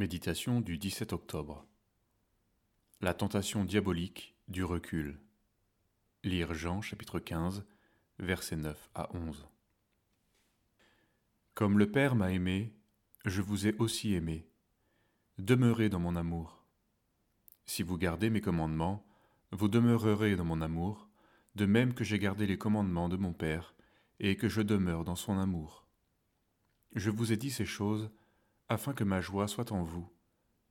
Méditation du 17 octobre. La tentation diabolique du recul. Lire Jean chapitre 15, versets 9 à 11. Comme le Père m'a aimé, je vous ai aussi aimé. Demeurez dans mon amour. Si vous gardez mes commandements, vous demeurerez dans mon amour, de même que j'ai gardé les commandements de mon Père, et que je demeure dans son amour. Je vous ai dit ces choses afin que ma joie soit en vous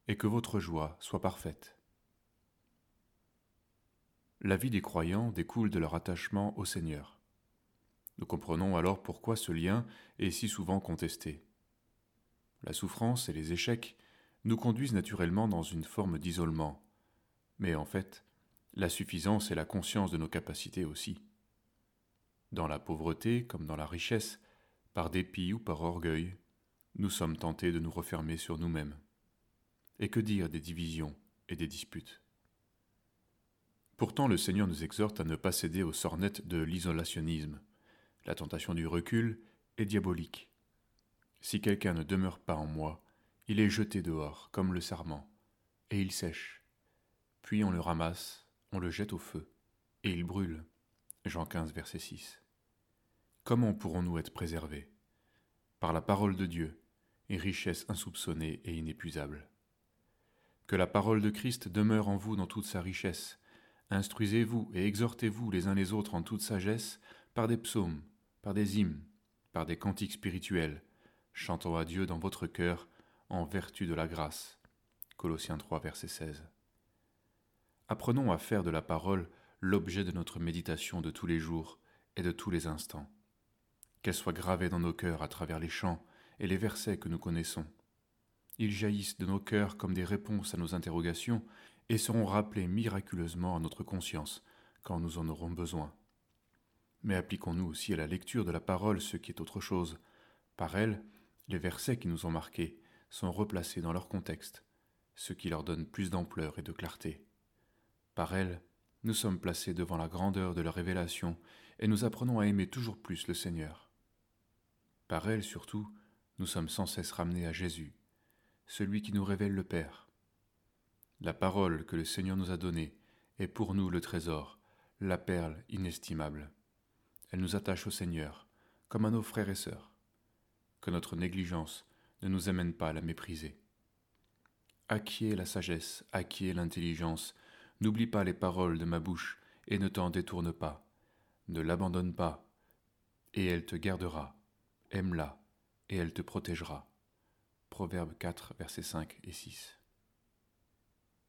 et que votre joie soit parfaite. La vie des croyants découle de leur attachement au Seigneur. Nous comprenons alors pourquoi ce lien est si souvent contesté. La souffrance et les échecs nous conduisent naturellement dans une forme d'isolement, mais en fait, la suffisance et la conscience de nos capacités aussi. Dans la pauvreté comme dans la richesse, par dépit ou par orgueil, nous sommes tentés de nous refermer sur nous-mêmes. Et que dire des divisions et des disputes? Pourtant le Seigneur nous exhorte à ne pas céder aux sornettes de l'isolationnisme. La tentation du recul est diabolique. Si quelqu'un ne demeure pas en moi, il est jeté dehors, comme le sarment, et il sèche. Puis on le ramasse, on le jette au feu, et il brûle. Jean 15, verset 6. Comment pourrons-nous être préservés? Par la parole de Dieu, et richesse insoupçonnée et inépuisable. Que la parole de Christ demeure en vous dans toute sa richesse. Instruisez-vous et exhortez-vous les uns les autres en toute sagesse par des psaumes, par des hymnes, par des cantiques spirituels, chantant à Dieu dans votre cœur en vertu de la grâce. Colossiens 3, verset 16. Apprenons à faire de la parole l'objet de notre méditation de tous les jours et de tous les instants. Qu'elle soit gravée dans nos cœurs à travers les chants, et les versets que nous connaissons. Ils jaillissent de nos cœurs comme des réponses à nos interrogations et seront rappelés miraculeusement à notre conscience quand nous en aurons besoin. Mais appliquons-nous aussi à la lecture de la parole ce qui est autre chose. Par elle, les versets qui nous ont marqués sont replacés dans leur contexte, ce qui leur donne plus d'ampleur et de clarté. Par elle, nous sommes placés devant la grandeur de la révélation et nous apprenons à aimer toujours plus le Seigneur. Par elle surtout, nous sommes sans cesse ramenés à Jésus, celui qui nous révèle le Père. La parole que le Seigneur nous a donnée est pour nous le trésor, la perle inestimable. Elle nous attache au Seigneur, comme à nos frères et sœurs. Que notre négligence ne nous amène pas à la mépriser. Acquiers la sagesse, acquiers l'intelligence, n'oublie pas les paroles de ma bouche et ne t'en détourne pas. Ne l'abandonne pas, et elle te gardera. Aime-la et elle te protégera. Proverbe 4, versets 5 et 6.